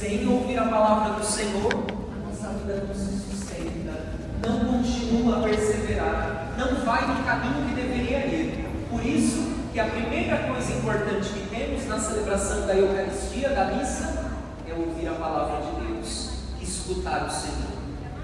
Sem ouvir a palavra do Senhor, a nossa vida não se sustenta, não continua a perseverar, não vai no caminho que deveria ir. Por isso que a primeira coisa importante que temos na celebração da Eucaristia, da missa, é ouvir a palavra de Deus, escutar o Senhor.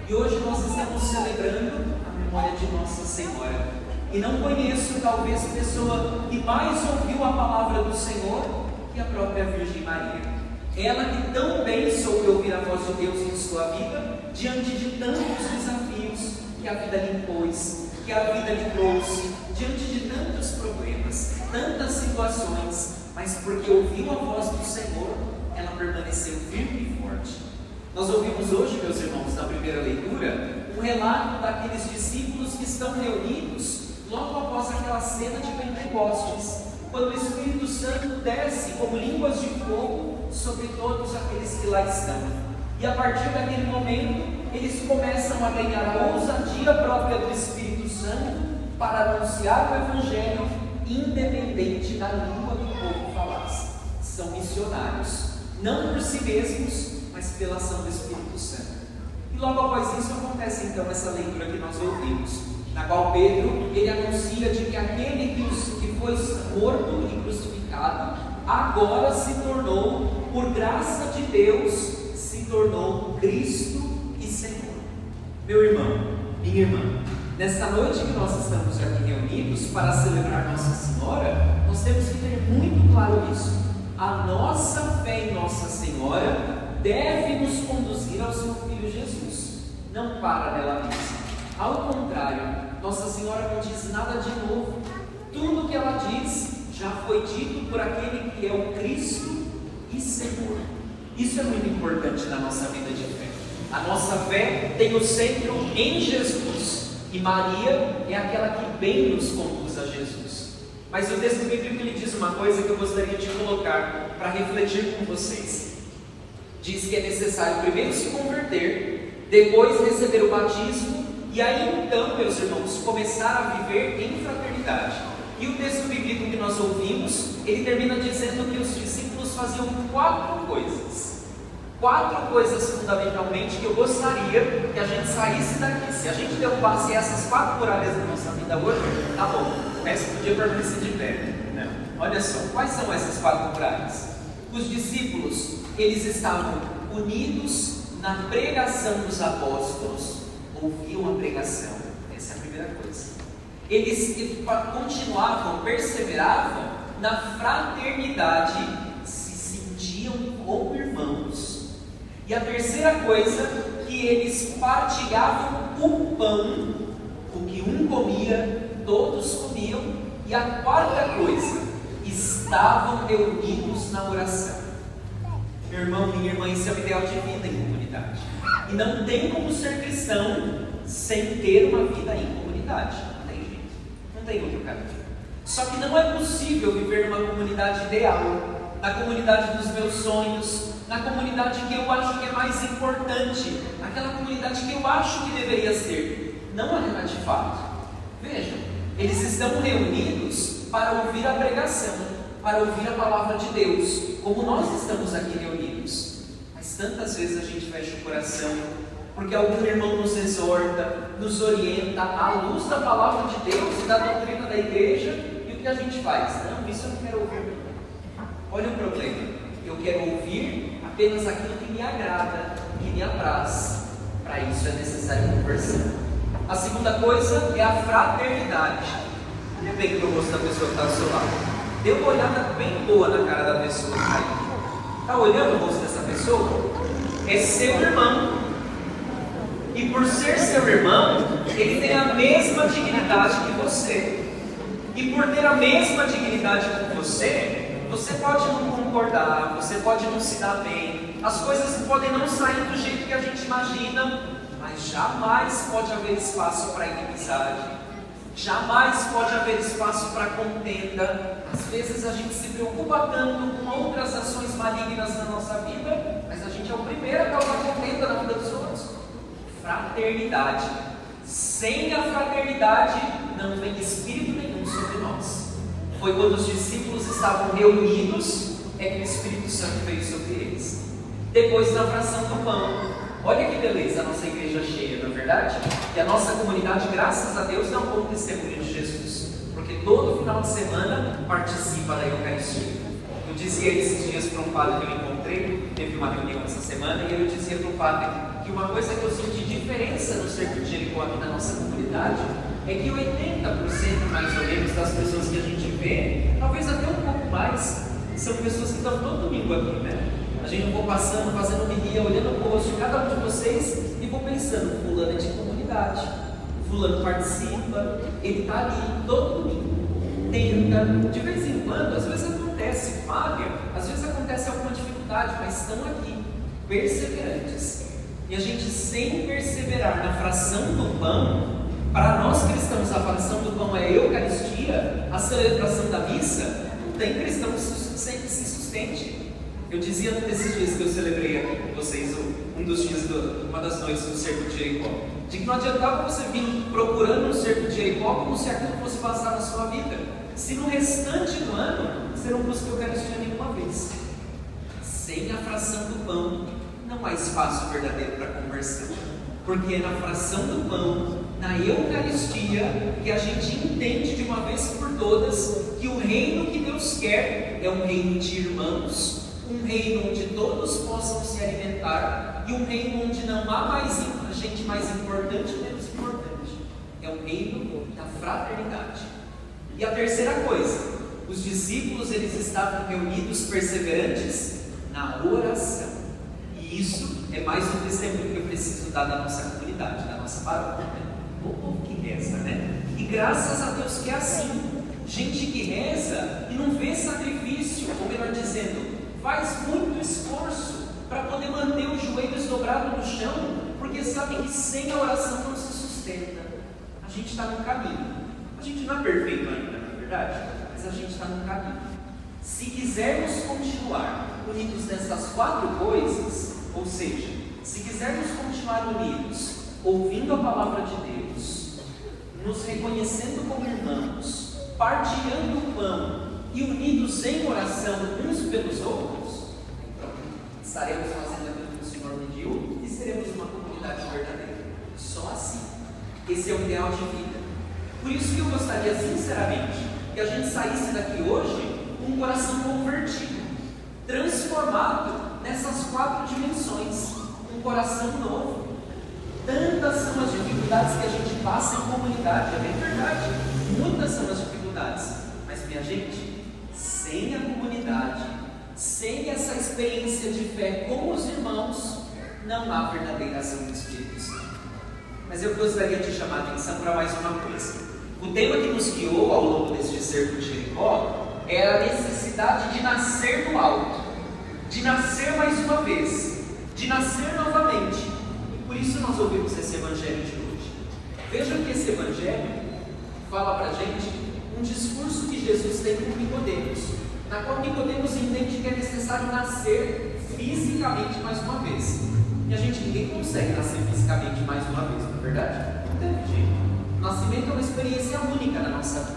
E hoje nós estamos celebrando a memória de Nossa Senhora. E não conheço talvez pessoa que mais ouviu a palavra do Senhor que a própria Virgem Maria. Ela que tão bem soube ouvir a voz de Deus em sua vida, diante de tantos desafios que a vida lhe impôs, que a vida lhe trouxe, diante de tantos problemas, tantas situações, mas porque ouviu a voz do Senhor, ela permaneceu firme e forte. Nós ouvimos hoje, meus irmãos, na primeira leitura, um relato daqueles discípulos que estão reunidos logo após aquela cena de Pentecostes, quando o Espírito Santo desce como línguas de fogo sobre todos aqueles que lá estão. E a partir daquele momento, eles começam a ganhar a ousadia própria do Espírito Santo para anunciar o Evangelho, independente da língua que o povo falasse. São missionários, não por si mesmos, mas pela ação do Espírito Santo. E logo após isso acontece então essa leitura que nós ouvimos, na qual Pedro ele anuncia de que aquele que, que foi morto e crucificado agora se tornou, por graça de Deus, se tornou Cristo e Senhor. Meu irmão, minha irmã, nesta noite que nós estamos aqui reunidos para celebrar Nossa Senhora, nós temos que ter muito claro isso. A nossa fé em Nossa Senhora deve nos conduzir ao seu Filho Jesus, não para nela mesma. Ao contrário, Nossa Senhora não diz nada de novo. Tudo que ela diz já foi dito por aquele que é o Cristo e Senhor. Isso é muito importante na nossa vida de fé. A nossa fé tem o centro em Jesus e Maria é aquela que bem nos conduz a Jesus. Mas o texto bíblico ele diz uma coisa que eu gostaria de colocar para refletir com vocês. Diz que é necessário primeiro se converter, depois receber o batismo e aí então, meus irmãos, começar a viver em fraternidade. E o texto bíblico que nós ouvimos, ele termina dizendo que os discípulos faziam quatro coisas. Quatro coisas fundamentalmente que eu gostaria que a gente saísse daqui. Se a gente derrubasse essas quatro muralhas da nossa vida hoje, tá bom, o resto do dia permanecer de pé. Né? Olha só, quais são essas quatro muralhas? Os discípulos, eles estavam unidos na pregação dos apóstolos, ouviam a pregação. Essa é a primeira coisa eles continuavam, perseveravam na fraternidade, se sentiam como irmãos. E a terceira coisa, que eles partilhavam o pão, o que um comia, todos comiam. E a quarta coisa, estavam reunidos na oração. Meu irmão, minha irmã, isso é o ideal de vida em comunidade. E não tem como ser cristão sem ter uma vida em comunidade tem outro caminho. Só que não é possível viver numa comunidade ideal, na comunidade dos meus sonhos, na comunidade que eu acho que é mais importante, naquela comunidade que eu acho que deveria ser. Não é de fato. Vejam, eles estão reunidos para ouvir a pregação, para ouvir a palavra de Deus, como nós estamos aqui reunidos. Mas tantas vezes a gente fecha o coração porque algum irmão nos exorta, nos orienta à luz da palavra de Deus e da doutrina da igreja, e o que a gente faz? Não, isso eu não quero ouvir. Olha o problema. Eu quero ouvir apenas aquilo que me agrada, que me apraz. Para isso é necessário conversar. A segunda coisa é a fraternidade. Olha bem para o rosto da pessoa que está ao seu lado. Dê uma olhada bem boa na cara da pessoa. Está olhando o rosto dessa pessoa? É seu irmão e por ser seu irmão, ele tem a mesma dignidade que você. E por ter a mesma dignidade que você, você pode não concordar, você pode não se dar bem, as coisas podem não sair do jeito que a gente imagina, mas jamais pode haver espaço para inimizade. Jamais pode haver espaço para contenda. Às vezes a gente se preocupa tanto com outras ações malignas na nossa vida, mas a gente é o primeiro a causar contenda na vida fraternidade. Sem a fraternidade não vem espírito nenhum sobre nós. Foi quando os discípulos estavam reunidos é que o Espírito Santo veio sobre eles. depois na fração do pão. Olha que beleza a nossa igreja cheia, não é verdade? E a nossa comunidade, graças a Deus, dá um bom testemunho de Jesus, porque todo final de semana participa da Eucaristia. Eu dizia esses dias para um padre que eu encontrei, teve uma reunião essa semana, e eu dizia para o padre que uma coisa que eu senti diferença no Cerco de Jericó aqui na nossa comunidade é que 80% mais ou menos das pessoas que a gente vê, talvez até um pouco mais, são pessoas que estão todo domingo aqui, né? A gente vou passando, fazendo guia, olhando o rosto de cada um de vocês e vou pensando, fulano é de comunidade, fulano participa, ele está ali todo domingo, tenta, de vez em quando, às vezes acontece falha, às vezes acontece alguma dificuldade, mas estão aqui, perseverantes. E a gente sem perseverar na fração do pão, para nós cristãos, a fração do pão é a Eucaristia, a celebração da missa, não tem cristão que se sustente. Eu dizia nesses dias que eu celebrei aqui com vocês, um dos dias, do, uma das noites do Cerco de Jericó, de que não adiantava você vir procurando um Cerco de Jericó como se aquilo fosse passar na sua vida, se no restante do ano você não busca a Eucaristia nenhuma vez. Sem a fração do pão, não há espaço verdadeiro para conversão, porque é na fração do pão na Eucaristia que a gente entende de uma vez por todas que o reino que Deus quer é um reino de irmãos, um reino onde todos possam se alimentar e um reino onde não há mais gente mais importante ou menos importante. É um reino da fraternidade. E a terceira coisa, os discípulos eles estavam reunidos perseverantes na oração. Isso é mais um testemunho que eu preciso dar da nossa comunidade, da nossa paróquia o povo que reza, né? E graças a Deus que é assim. Gente que reza e não vê sacrifício, ou melhor dizendo, faz muito esforço para poder manter os joelhos dobrados no chão, porque sabe que sem a oração não se sustenta. A gente está no caminho. A gente não é perfeito ainda, na é verdade, mas a gente está no caminho. Se quisermos continuar unidos nessas quatro coisas, ou seja, se quisermos continuar unidos, ouvindo a palavra de Deus, nos reconhecendo como irmãos, partilhando o pão e unidos em oração uns pelos outros, então estaremos fazendo aquilo que o Senhor pediu e seremos uma comunidade verdadeira. Só assim. Esse é o ideal de vida. Por isso que eu gostaria sinceramente que a gente saísse daqui hoje com um coração convertido, transformado nessas quatro dimensões, um coração novo Tantas são as dificuldades que a gente passa em comunidade, é bem verdade. Muitas são as dificuldades. Mas, minha gente, sem a comunidade, sem essa experiência de fé com os irmãos, não há verdadeira ação do Espírito Santo. Mas eu gostaria de chamar a atenção para mais uma coisa. O tema que nos guiou ao longo deste cerco de Jericó é a necessidade de nascer do alto, de nascer mais uma vez, de nascer novamente por isso nós ouvimos esse evangelho de hoje. Vejam que esse evangelho fala para gente um discurso que Jesus tem com Nicodemos, na qual Nicodemos entende que é necessário nascer fisicamente mais uma vez. E a gente ninguém consegue nascer fisicamente mais uma vez, não é verdade? Não tem jeito. Nascimento é uma experiência única na nossa vida.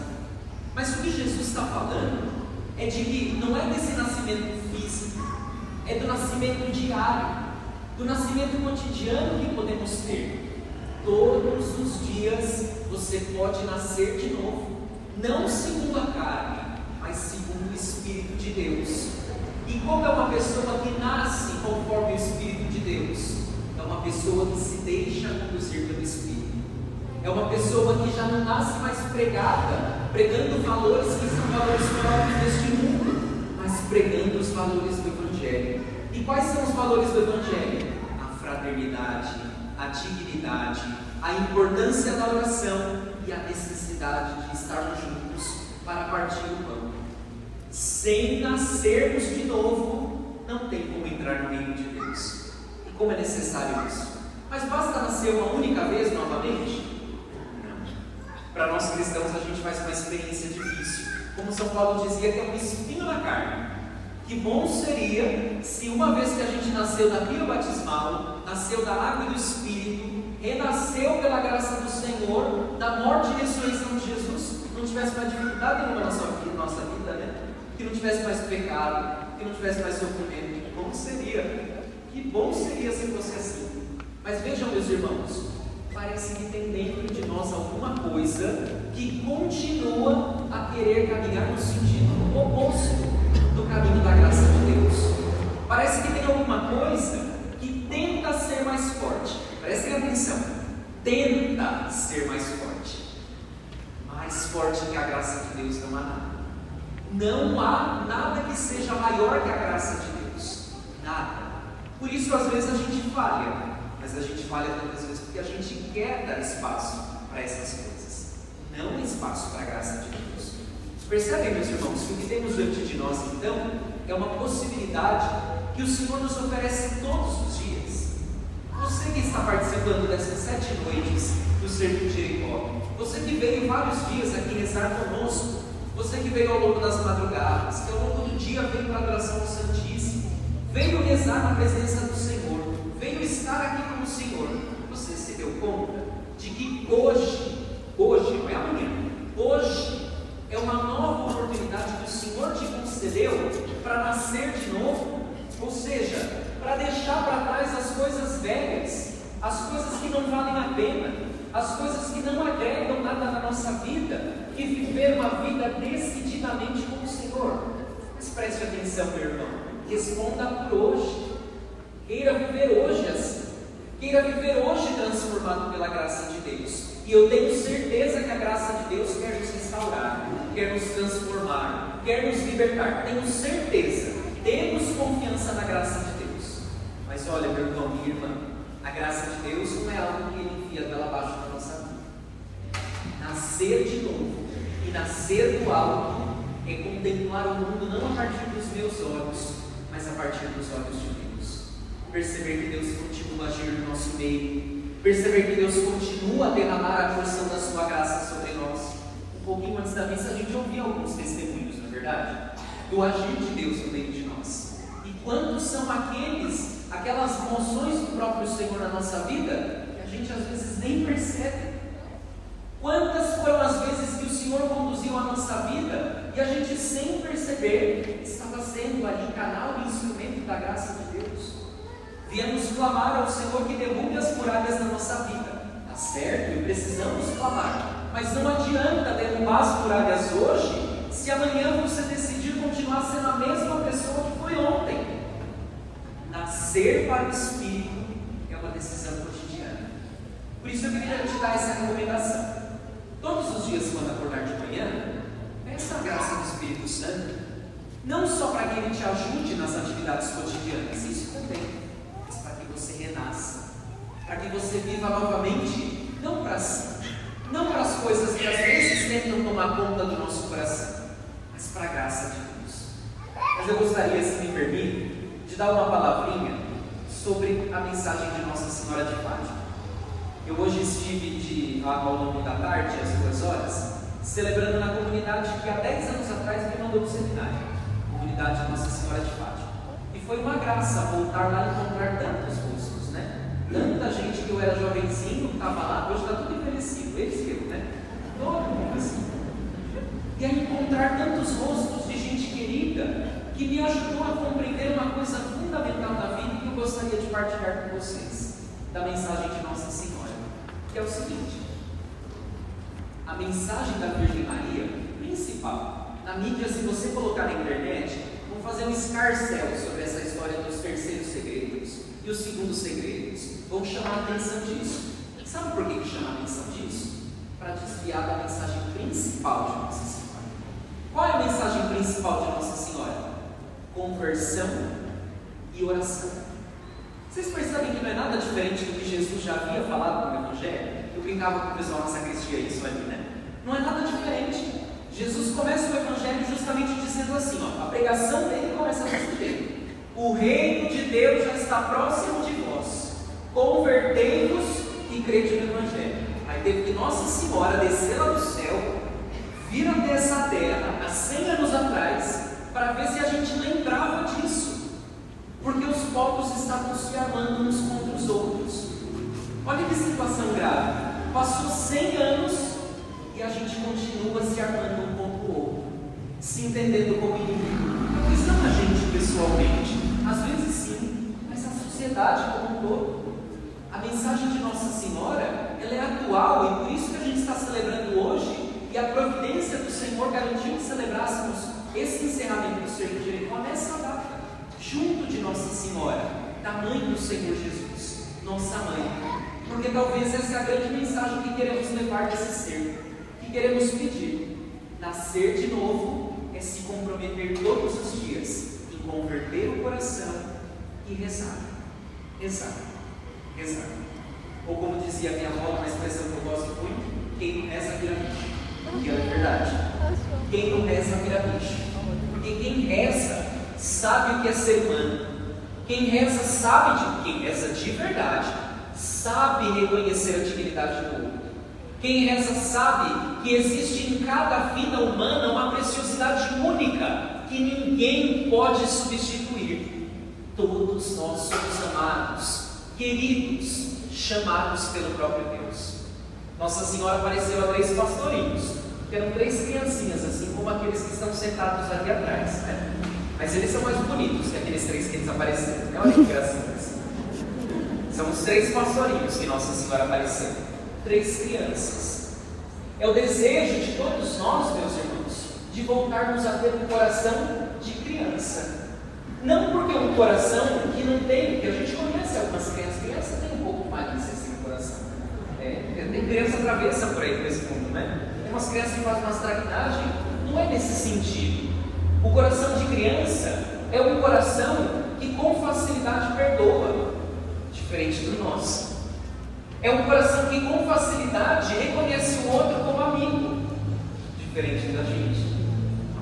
Mas o que Jesus está falando é de que não é desse nascimento físico, é do nascimento diário do nascimento cotidiano que podemos ter. Todos os dias você pode nascer de novo, não segundo a carne, mas segundo o Espírito de Deus. E como é uma pessoa que nasce conforme o Espírito de Deus? É uma pessoa que se deixa conduzir pelo Espírito. É uma pessoa que já não nasce mais pregada, pregando valores que são valores próprios deste mundo, mas pregando os valores do E quais são os valores do Evangelho? fraternidade, a dignidade, a importância da oração e a necessidade de estarmos juntos para partir o pão. Sem nascermos de novo, não tem como entrar no reino de Deus. E como é necessário isso? Mas basta nascer uma única vez novamente? Não. Para nós cristãos, a gente faz uma experiência difícil. Como São Paulo dizia, é um espinho na carne. Que bom seria se uma vez que a gente nasceu da pia batismal, nasceu da água e do Espírito, renasceu pela graça do Senhor, da morte e ressurreição de Jesus, não tivesse mais dificuldade nenhuma na nossa vida, né? que não tivesse mais pecado, que não tivesse mais sofrimento. Como seria? Que bom seria se fosse assim. Mas vejam, meus irmãos, parece que tem dentro de nós alguma coisa que continua a querer caminhar no sentido oposto do caminho da graça de Deus. Parece que tem alguma coisa que tenta ser mais forte. Prestem atenção. Tenta ser mais forte. Mais forte que a graça de Deus não há nada. Não há nada que seja maior que a graça de Deus. Nada. Por isso, às vezes, a gente falha. Mas a gente falha tantas vezes porque a gente quer dar espaço para essas coisas. Não espaço para a graça de Deus. Percebem, meus irmãos, que o que temos diante de nós, então, é uma possibilidade que o Senhor nos oferece todos os dias. Você que está participando dessas sete noites do Sermão de Jericó, você que veio vários dias aqui rezar conosco, você que veio ao longo das madrugadas, que ao longo do dia veio para a adoração do Santíssimo, veio rezar na presença do Senhor, veio estar aqui com o Senhor, você se deu conta de que hoje, hoje, não é amanhã, hoje é uma nova oportunidade que o Senhor te concedeu para nascer de novo, ou seja, para deixar para trás as coisas velhas, as coisas que não valem a pena, as coisas que não agregam nada na nossa vida e viver uma vida decididamente com o Senhor. Mas preste atenção, meu irmão, responda por hoje. Queira viver hoje assim. Queira viver hoje transformado pela graça de Deus. E eu tenho certeza que a graça de Deus quer nos restaurar, quer nos transformar, quer nos libertar. Tenho certeza. Temos confiança na graça de Deus. Mas olha, meu irmão, minha irmã, a graça de Deus não é algo que Ele envia pela baixo da nossa vida. Nascer de novo e nascer do alto é contemplar o mundo não a partir dos meus olhos, mas a partir dos olhos de Deus. Perceber que Deus continua a agir no nosso meio, perceber que Deus continua a derramar a porção da sua graça sobre nós. Um pouquinho antes da missa a gente ouvia alguns testemunhos, não é verdade? Do agir de Deus no meio de nós. E quantos são aqueles aquelas moções do próprio Senhor na nossa vida que a gente às vezes nem percebe. Quantas foram as vezes que o Senhor conduziu a nossa vida e a gente sem perceber estava sendo ali canal e instrumento da graça de Deus? Viemos clamar ao Senhor que derrube as muralhas na nossa vida. Tá certo, e precisamos clamar. Mas não adianta derrubar as muralhas hoje se amanhã você decidir continuar sendo a mesma pessoa que foi ontem. Nascer para o Espírito é uma decisão cotidiana. Por isso eu queria te dar essa recomendação. Todos os dias, quando acordar de manhã, peça a graça do Espírito Santo, não só para que ele te ajude nas atividades cotidianas, isso também, que você renasça, para que você viva novamente, não para si, não para as coisas que às vezes tentam tomar conta do nosso coração, mas para a graça de Deus. Mas eu gostaria, se me permite, de dar uma palavrinha sobre a mensagem de Nossa Senhora de Fátima. Eu hoje estive de, ao longo da tarde, às duas horas, celebrando na comunidade que há 10 anos atrás me mandou para o seminário, comunidade de Nossa Senhora de Fátima. Foi uma graça voltar lá e encontrar tantos rostos, né? Tanta gente que eu era jovenzinho, estava lá, hoje está tudo envelhecido, eles eu, né? Todo mundo assim. E encontrar tantos rostos de gente querida, que me ajudou a compreender uma coisa fundamental da vida que eu gostaria de partilhar com vocês, da mensagem de Nossa Senhora, que é o seguinte: a mensagem da Virgem Maria, principal, na mídia, se você colocar na internet, fazer um escarcel sobre essa história dos terceiros segredos e os segundos segredos, vão chamar a atenção disso. Sabe por que, que chama a atenção disso? Para desviar da mensagem principal de Nossa Senhora. Qual é a mensagem principal de Nossa Senhora? conversão e oração. Vocês percebem que não é nada diferente do que Jesus já havia falado no Evangelho? Eu brincava com o pessoal na sacristia isso ali, né? Não é nada diferente. Jesus começa o Evangelho justamente dizendo assim: ó, a pregação dele começa desse jeito. O reino de Deus já está próximo de vós. Convertei-vos e crede no Evangelho. Aí teve que Nossa Senhora descer lá do céu, vir até essa terra há 100 anos atrás para ver se a gente lembrava disso, porque os povos estavam se armando uns contra os outros. Olha que situação grave. Passou 100 anos e a gente continua se armando um contra o outro, se entendendo como inimigo. Talvez não a gente pessoalmente, às vezes sim, mas a sociedade como um todo. A mensagem de Nossa Senhora, ela é atual e por isso que a gente está celebrando hoje e a providência do Senhor garantiu que celebrássemos esse encerramento do serviço de Erequá nessa data, junto de Nossa Senhora, da Mãe do Senhor Jesus, nossa Mãe. Porque talvez essa é a grande mensagem que queremos levar desse ser, que queremos pedir. Nascer de novo é se comprometer todos os dias em converter o coração e rezar. Rezar. Rezar. Ou como dizia minha avó, uma expressão que eu gosto muito, quem não reza vira bicho. Que é verdade. Quem não reza vira bicho. Porque quem reza sabe o que é ser humano. Quem reza sabe de quem reza de verdade, sabe reconhecer a dignidade do outro. Quem reza sabe que existe em cada vida humana uma preciosidade única que ninguém pode substituir. Todos nós somos amados, queridos, chamados pelo próprio Deus. Nossa Senhora apareceu a três pastorinhos, que eram três criancinhas, assim como aqueles que estão sentados ali atrás. Né? Mas eles são mais bonitos que aqueles três que eles apareceram. Olha que gracinhas. São os três pastorinhos que Nossa Senhora apareceu. Três crianças. É o desejo de todos nós, meus irmãos, de voltarmos a ter um coração de criança. Não porque é um coração que não tem, porque a gente conhece algumas crianças, crianças têm um pouco de malícia assim no coração. É, tem criança travessa por aí por esse mundo, né? Tem umas crianças que fazem umas traquinagens, não é nesse sentido. O coração de criança é um coração que com facilidade perdoa, diferente do nosso. É um coração que com facilidade reconhece o outro como amigo, diferente da gente.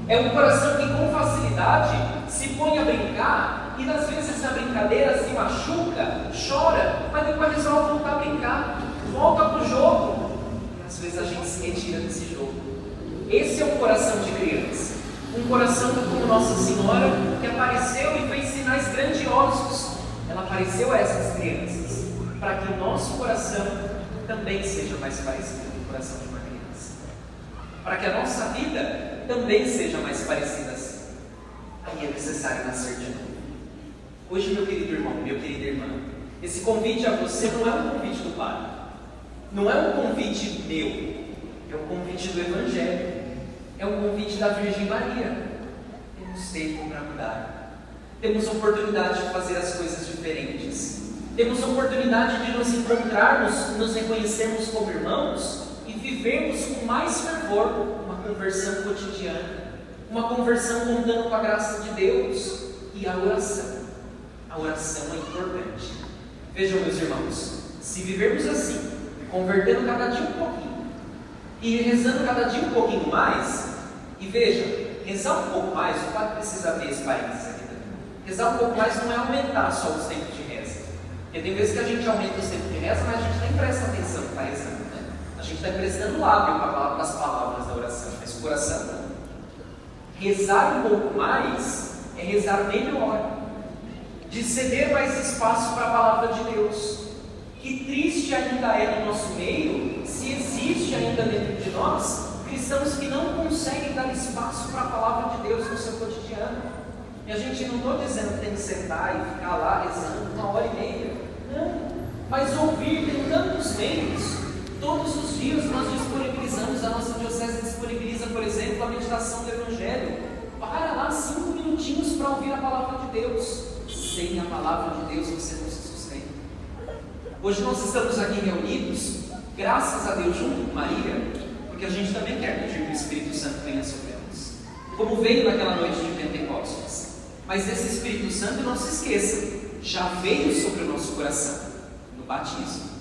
É um coração que com facilidade se põe a brincar e às vezes na brincadeira se machuca, chora, mas depois resolve voltar a brincar, volta para o jogo. Às vezes a gente se retira desse jogo. Esse é o coração de criança. Um coração como Nossa Senhora que apareceu e fez sinais grandiosos. Ela apareceu a essas crianças para que o nosso coração também seja mais parecido com o coração de uma criança. Para que a nossa vida também seja mais parecida assim. Aí é necessário nascer de novo. Hoje, meu querido irmão, meu querida irmã, esse convite a você não é um convite do Pai, não é um convite meu, é um convite do Evangelho, é um convite da Virgem Maria. Temos tempo para mudar, temos oportunidade de fazer as coisas diferentes, temos oportunidade de nos encontrarmos, nos reconhecermos como irmãos e vivermos com mais fervor uma conversão cotidiana, uma conversão contando com a graça de Deus e a oração. A oração é importante. Vejam, meus irmãos, se vivermos assim, convertendo cada dia um pouquinho e rezando cada dia um pouquinho mais, e veja, rezar um pouco mais, o padre precisa ver esse parênteses aqui. Rezar um pouco mais não é aumentar só os tempos. Porque tem vezes que a gente aumenta os tempos de reza, mas a gente nem presta atenção que está rezando. Né? A gente está emprestando lábio para as palavras da oração, mas o coração não. Rezar um pouco mais é rezar melhor, de ceder mais espaço para a palavra de Deus. Que triste ainda é no nosso meio, se existe ainda dentro de nós, cristãos que não conseguem dar espaço para a palavra de Deus no seu cotidiano. E a gente não estou dizendo que tem que sentar e ficar lá rezando uma hora e meia. Não. Mas ouvir tem tantos meios. Todos os dias nós disponibilizamos, a nossa diocese disponibiliza, por exemplo, a meditação do Evangelho. Para lá cinco minutinhos para ouvir a palavra de Deus. Sem a palavra de Deus você não se sustenta. Hoje nós estamos aqui reunidos, graças a Deus, junto com Maria, porque a gente também quer pedir que o Espírito Santo venha sobre nós. Como veio naquela noite de Pentecostes. Mas esse Espírito Santo, não se esqueça, já veio sobre o nosso coração no batismo.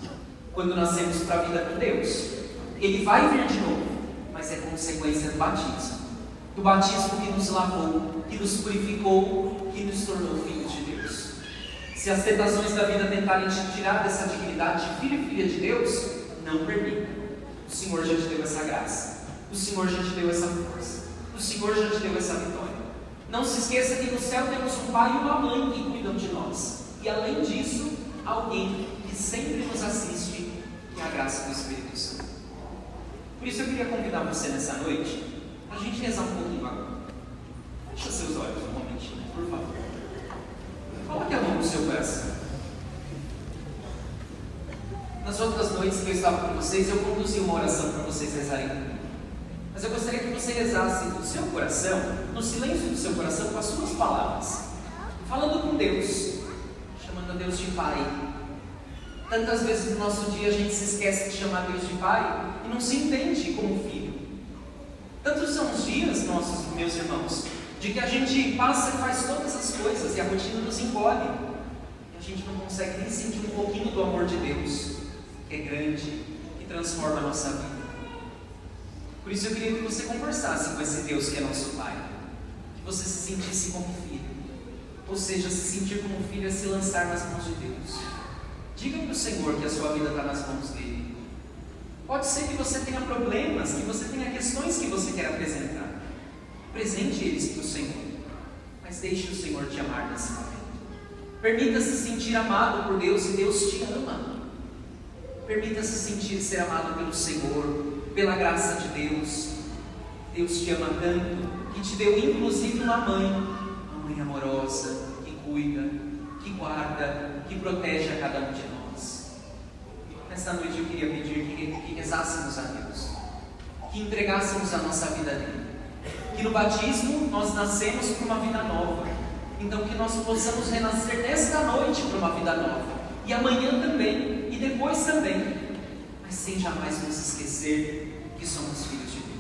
Quando nascemos para a vida com Deus. Ele vai vir de novo, mas é consequência do batismo. Do batismo que nos lavou, que nos purificou, que nos tornou filhos de Deus. Se as tentações da vida tentarem te tirar dessa dignidade de filho e filha de Deus, não permita. O Senhor já te deu essa graça. O Senhor já te deu essa força. O Senhor já te deu essa vitória. Não se esqueça que no céu temos um pai e uma mãe que cuidam de nós. E além disso, alguém que sempre nos assiste, que é a graça do Espírito Santo. Por isso eu queria convidar você nessa noite a gente rezar um pouquinho agora. Feche seus olhos um momentinho, por favor. Coloque a mão no seu coração. Nas outras noites que eu estava com vocês, eu conduzi uma oração para vocês rezarem comigo. Mas eu gostaria que você rezasse do seu coração, no silêncio do seu coração, com as suas palavras, falando com Deus, chamando a Deus de Pai. Tantas vezes no nosso dia a gente se esquece de chamar Deus de Pai e não se entende como filho. Tantos são os dias nossos, meus irmãos, de que a gente passa e faz todas as coisas e a rotina nos encolhe. E a gente não consegue nem sentir um pouquinho do amor de Deus, que é grande, que transforma a nossa vida. Por isso eu queria que você conversasse com esse Deus que é nosso Pai. Que você se sentisse como filho. Ou seja, se sentir como filho é se lançar nas mãos de Deus. Diga para o Senhor que a sua vida está nas mãos dele. Pode ser que você tenha problemas, que você tenha questões que você quer apresentar. Presente eles para o Senhor, mas deixe o Senhor te amar nesse momento. Permita-se sentir amado por Deus e Deus te ama. Permita-se sentir ser amado pelo Senhor, pela graça de Deus. Deus te ama tanto que te deu inclusive uma mãe, uma mãe amorosa, que cuida, que guarda, que protege a cada um de nós. Nesta noite eu queria pedir que, rezássemos a Deus, que entregássemos a nossa vida a Ele que no batismo nós nascemos para uma vida nova. Então que nós possamos renascer nesta noite para uma vida nova. E amanhã também, e depois também. Sem jamais nos esquecer que somos filhos de Deus.